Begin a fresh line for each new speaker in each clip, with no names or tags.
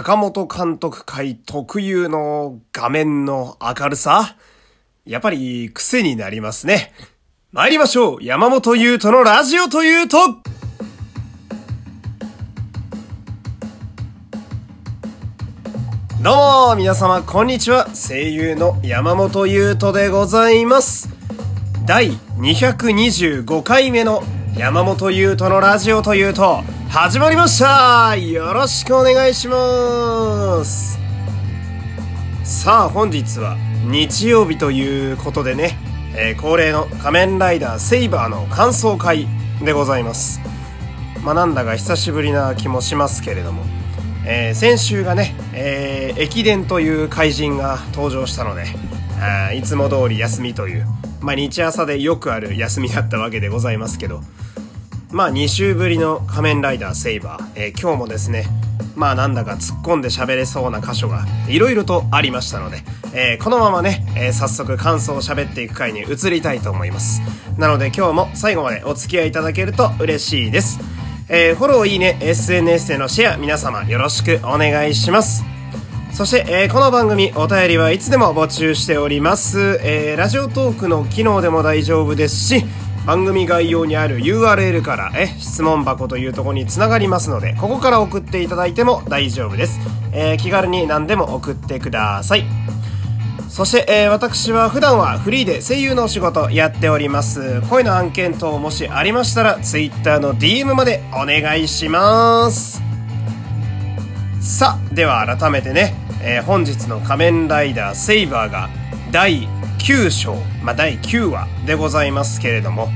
坂本監督会特有の画面の明るさやっぱり癖になりますね。参りましょう。山本優斗のラジオというと。どうも皆様こんにちは。声優の山本優斗でございます。第225回目の山本優斗のラジオというと始まりました。よろしくお願いします。さあ本日は日曜日ということでね、えー、恒例の仮面ライダーセイバーの感想会でございます。まあなんだか久しぶりな気もしますけれども。えー、先週がね、えー、駅伝という怪人が登場したので、あいつも通り休みという、まあ日朝でよくある休みだったわけでございますけど、まあ2週ぶりの仮面ライダーセイバー、えー、今日もですね、まあなんだか突っ込んで喋れそうな箇所がいろいろとありましたので、えー、このままね、えー、早速感想を喋っていく回に移りたいと思います。なので今日も最後までお付き合いいただけると嬉しいです。えー、フォロー、いいね、SNS でのシェア、皆様よろしくお願いします。そして、えー、この番組、お便りはいつでも募集しております。えー、ラジオトークの機能でも大丈夫ですし、番組概要にある URL から、え、質問箱というとこにつながりますので、ここから送っていただいても大丈夫です。えー、気軽に何でも送ってください。そして、えー、私は普段はフリーで声優のお仕事やっております。声の案件等もしありましたら、Twitter の DM までお願いします。さあ、では改めてね、えー、本日の仮面ライダーセイバーが第9章、まあ、第9話でございますけれども、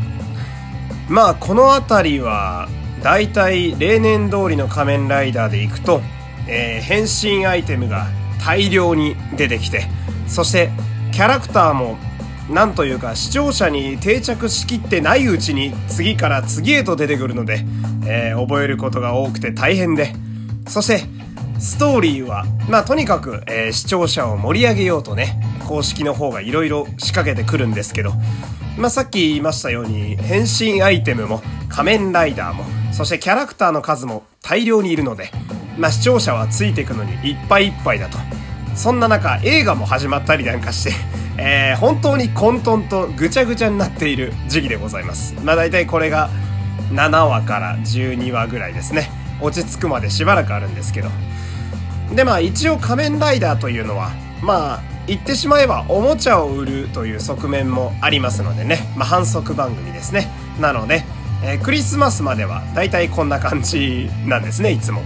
まあ、この辺りは、だいたい例年通りの仮面ライダーでいくと、えー、変身アイテムが大量に出てきて、そしてキャラクターもなんというか視聴者に定着しきってないうちに次から次へと出てくるので、えー、覚えることが多くて大変でそしてストーリーはまあとにかく、えー、視聴者を盛り上げようとね公式の方が色々仕掛けてくるんですけどまあさっき言いましたように変身アイテムも仮面ライダーもそしてキャラクターの数も大量にいるのでまあ視聴者はついていくのにいっぱいいっぱいだと。そんな中映画も始まったりなんかして、えー、本当に混沌とぐちゃぐちゃになっている時期でございます。まあ大体これが7話から12話ぐらいですね。落ち着くまでしばらくあるんですけど。でまあ一応仮面ライダーというのは、まあ言ってしまえばおもちゃを売るという側面もありますのでね。まあ反則番組ですね。なので、えー、クリスマスまでは大体こんな感じなんですね、いつも。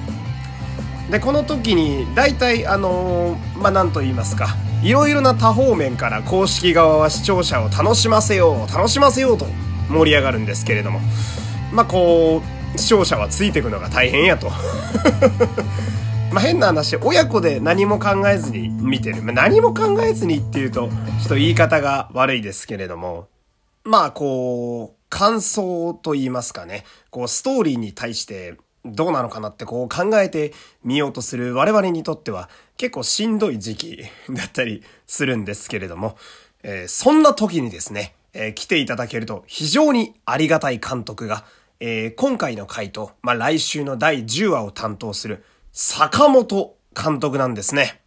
でこの時に大体あのー、まあ何と言いますかいろいろな多方面から公式側は視聴者を楽しませよう楽しませようと盛り上がるんですけれどもまあこう視聴者はついていくのが大変やとまあ変な話親子で何も考えずに見てる、まあ、何も考えずにっていうとちょっと言い方が悪いですけれども。まあこう感想と言いますかね。こうストーリーに対してどうなのかなってこう考えてみようとする我々にとっては結構しんどい時期 だったりするんですけれども、えー、そんな時にですね、えー、来ていただけると非常にありがたい監督が、えー、今回の回と、まあ、来週の第10話を担当する坂本監督なんですね。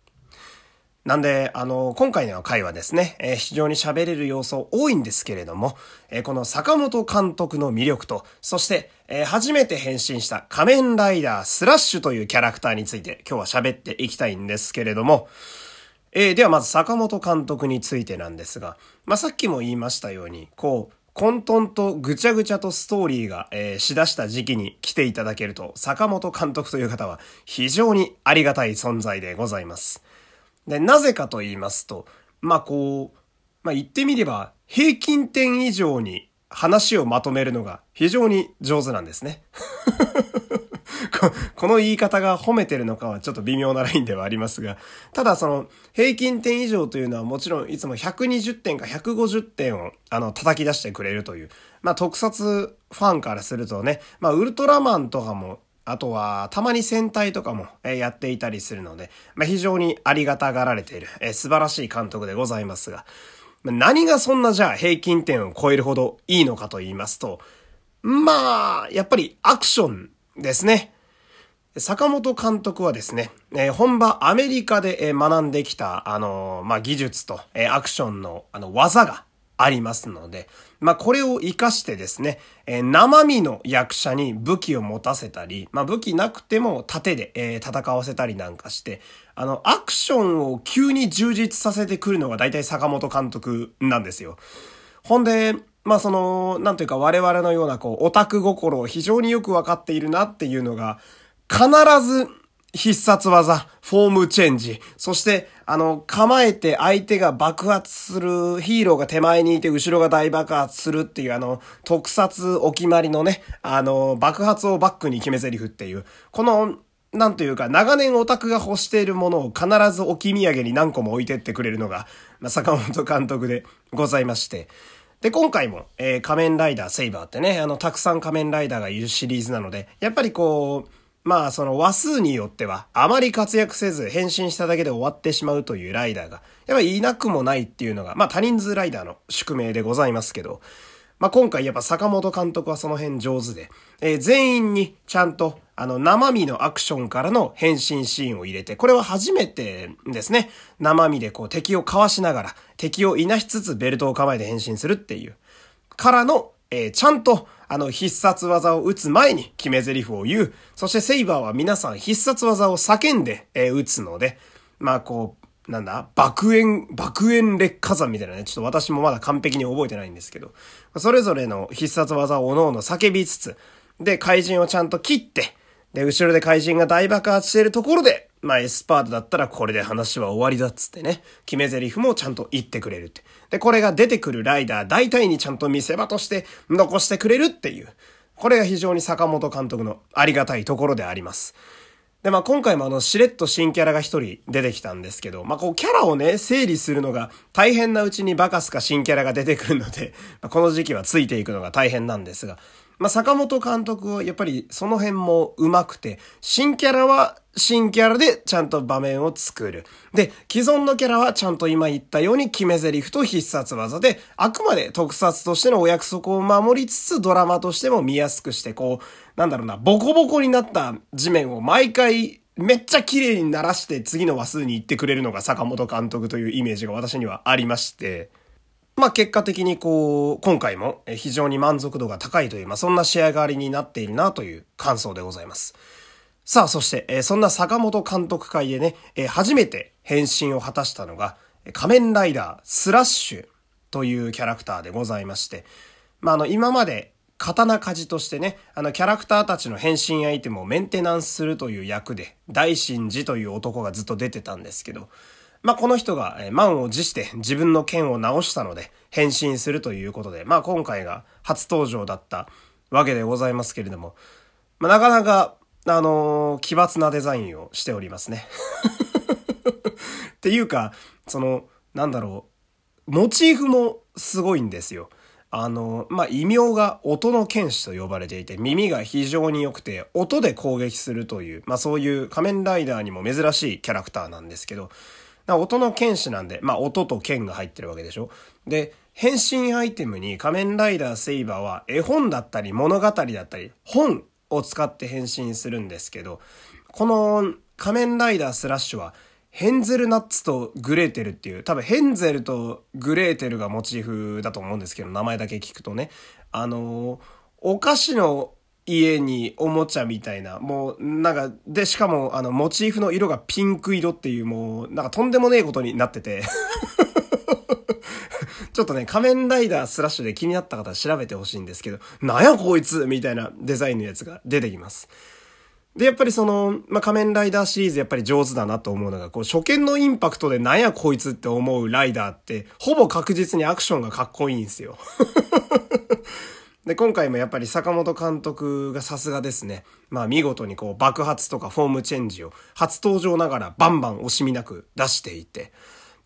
なんで、あの、今回の回はですね、えー、非常に喋れる要素多いんですけれども、えー、この坂本監督の魅力と、そして、えー、初めて変身した仮面ライダースラッシュというキャラクターについて今日は喋っていきたいんですけれども、えではまず坂本監督についてなんですが、まあ、さっきも言いましたように、こう、混沌とぐちゃぐちゃとストーリーが、えー、しだした時期に来ていただけると、坂本監督という方は非常にありがたい存在でございます。で、なぜかと言いますと、まあこう、まあ言ってみれば、平均点以上に話をまとめるのが非常に上手なんですね。この言い方が褒めてるのかはちょっと微妙なラインではありますが、ただその平均点以上というのはもちろんいつも120点か150点をあの叩き出してくれるという、まあ特撮ファンからするとね、まあウルトラマンとかもあとは、たまに戦隊とかも、やっていたりするので、まあ、非常にありがたがられている、え素晴らしい監督でございますが、何がそんなじゃあ平均点を超えるほどいいのかと言いますと、まあ、やっぱりアクションですね。坂本監督はですね、えー、本場アメリカで、学んできた、あのー、まあ、技術と、えアクションの、あの、技がありますので、まあ、これを活かしてですね、え生身の役者に武器を持たせたり、まあ、武器なくても盾で、え戦わせたりなんかして、あの、アクションを急に充実させてくるのが大体坂本監督なんですよ。ほんで、まあその、なんというか我々のようなこう、オタク心を非常によくわかっているなっていうのが、必ず必殺技、フォームチェンジ、そして、あの、構えて相手が爆発する、ヒーローが手前にいて後ろが大爆発するっていう、あの、特撮お決まりのね、あの、爆発をバックに決め台詞っていう、この、なんというか、長年オタクが欲しているものを必ず置き土産に何個も置いてってくれるのが、まあ、坂本監督でございまして、で、今回も、えー、仮面ライダーセイバーってね、あの、たくさん仮面ライダーがいるシリーズなので、やっぱりこう、まあその話数によってはあまり活躍せず変身しただけで終わってしまうというライダーがやっぱりいなくもないっていうのがまあ多人数ライダーの宿命でございますけどまあ今回やっぱ坂本監督はその辺上手で、えー、全員にちゃんとあの生身のアクションからの変身シーンを入れてこれは初めてですね。生身でこう敵をかわしながら敵をいなしつつベルトを構えて変身するっていう。からのえー、ちゃんと、あの、必殺技を打つ前に決め台詞を言う。そしてセイバーは皆さん必殺技を叫んで、えー、打つので、まあ、こう、なんだ爆炎、爆炎劣火山みたいなね、ちょっと私もまだ完璧に覚えてないんですけど、それぞれの必殺技を各々叫びつつ、で、怪人をちゃんと切って、で、後ろで怪人が大爆発しているところで、まあ、エスパートだったらこれで話は終わりだっつってね、決め台詞もちゃんと言ってくれるって。で、これが出てくるライダー大体にちゃんと見せ場として残してくれるっていう。これが非常に坂本監督のありがたいところであります。で、まあ今回もあの、しれっと新キャラが一人出てきたんですけど、まあこうキャラをね、整理するのが大変なうちにバカすか新キャラが出てくるので、まあ、この時期はついていくのが大変なんですが、まあ、坂本監督はやっぱりその辺も上手くて、新キャラは新キャラでちゃんと場面を作る。で、既存のキャラはちゃんと今言ったように決め台詞と必殺技で、あくまで特撮としてのお約束を守りつつドラマとしても見やすくして、こう、なんだろうな、ボコボコになった地面を毎回めっちゃ綺麗に鳴らして次の話数に行ってくれるのが坂本監督というイメージが私にはありまして、まあ結果的にこう、今回も非常に満足度が高いという、まあそんな仕上がりになっているなという感想でございます。さあ、そして、えそんな坂本監督会でね、え初めて変身を果たしたのが、仮面ライダースラッシュというキャラクターでございまして、まああの、今まで刀鍛冶としてね、あのキャラクターたちの変身アイテムをメンテナンスするという役で、大神寺という男がずっと出てたんですけど、まあ、この人が、え満を持して自分の剣を直したので変身するということで、まあ、今回が初登場だったわけでございますけれども、まあ、なかなか、あのー、奇抜なデザインをしておりますね。っていうか、その、なんだろう、モチーフもすごいんですよ。あの、まあ、異名が音の剣士と呼ばれていて、耳が非常に良くて、音で攻撃するという、まあ、そういう仮面ライダーにも珍しいキャラクターなんですけど、音の剣士なんで、まあ音と剣が入ってるわけでしょ。で、変身アイテムに仮面ライダーセイバーは絵本だったり物語だったり本を使って変身するんですけど、この仮面ライダースラッシュはヘンゼルナッツとグレーテルっていう、多分ヘンゼルとグレーテルがモチーフだと思うんですけど、名前だけ聞くとね。あのお菓子の家におもちゃみたいな、もう、なんか、で、しかも、あの、モチーフの色がピンク色っていう、もう、なんかとんでもねえことになってて ちょっとね、仮面ライダースラッシュで気になった方調べてほしいんですけど、なんやこいつみたいなデザインのやつが出てきます。で、やっぱりその、まあ、仮面ライダーシリーズやっぱり上手だなと思うのが、こう、初見のインパクトでなんやこいつって思うライダーって、ほぼ確実にアクションがかっこいいんですよ。で、今回もやっぱり坂本監督がさすがですね。まあ見事にこう爆発とかフォームチェンジを初登場ながらバンバン惜しみなく出していて。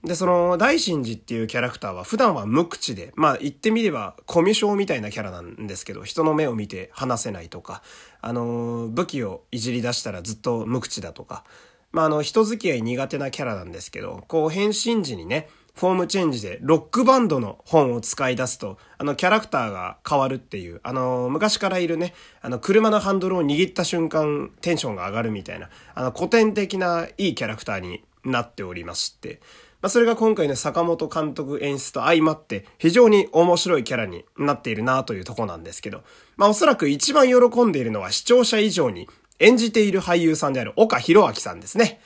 で、その大神寺っていうキャラクターは普段は無口で、まあ言ってみればコミュ障みたいなキャラなんですけど、人の目を見て話せないとか、あの、武器をいじり出したらずっと無口だとか、まああの人付き合い苦手なキャラなんですけど、こう変身時にね、フォームチェンジでロックバンドの本を使い出すと、あのキャラクターが変わるっていう、あの昔からいるね、あの車のハンドルを握った瞬間テンションが上がるみたいな、あの古典的ないいキャラクターになっておりまして、まあ、それが今回の坂本監督演出と相まって非常に面白いキャラになっているなというとこなんですけど、まあおそらく一番喜んでいるのは視聴者以上に演じている俳優さんである岡弘明さんですね。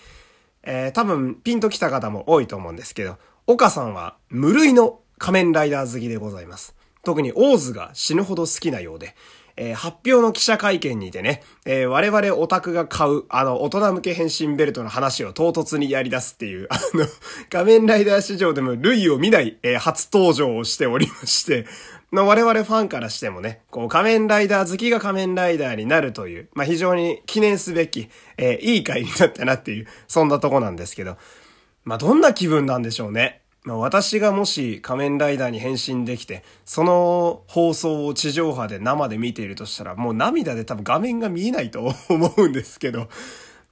えー、多分ピンと来た方も多いと思うんですけど、岡さんは無類の仮面ライダー好きでございます。特にオーズが死ぬほど好きなようで、えー、発表の記者会見にてね、えー、我々オタクが買う、あの、大人向け変身ベルトの話を唐突にやり出すっていう、あの、仮面ライダー史上でも類を見ない、えー、初登場をしておりまして、の我々ファンからしてもね、こう仮面ライダー好きが仮面ライダーになるという、まあ、非常に記念すべき、え、いい回になったなっていう、そんなとこなんですけど、まあ、どんな気分なんでしょうね。まあ、私がもし仮面ライダーに変身できて、その放送を地上波で生で見ているとしたら、もう涙で多分画面が見えないと思うんですけど、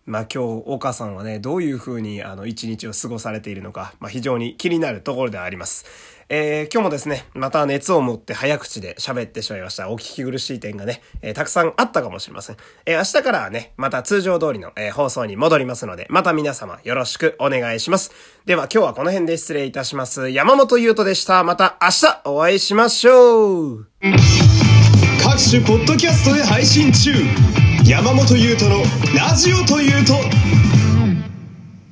まあ今日、岡さんはね、どういう風にあの一日を過ごされているのか、まあ非常に気になるところではあります。えー、今日もですね、また熱を持って早口で喋ってしまいました。お聞き苦しい点がね、えー、たくさんあったかもしれません。えー、明日からはね、また通常通りの、え放送に戻りますので、また皆様よろしくお願いします。では今日はこの辺で失礼いたします。山本優斗でした。また明日お会いしましょう各種ポッドキャストで配信中山本優斗のラジオというと。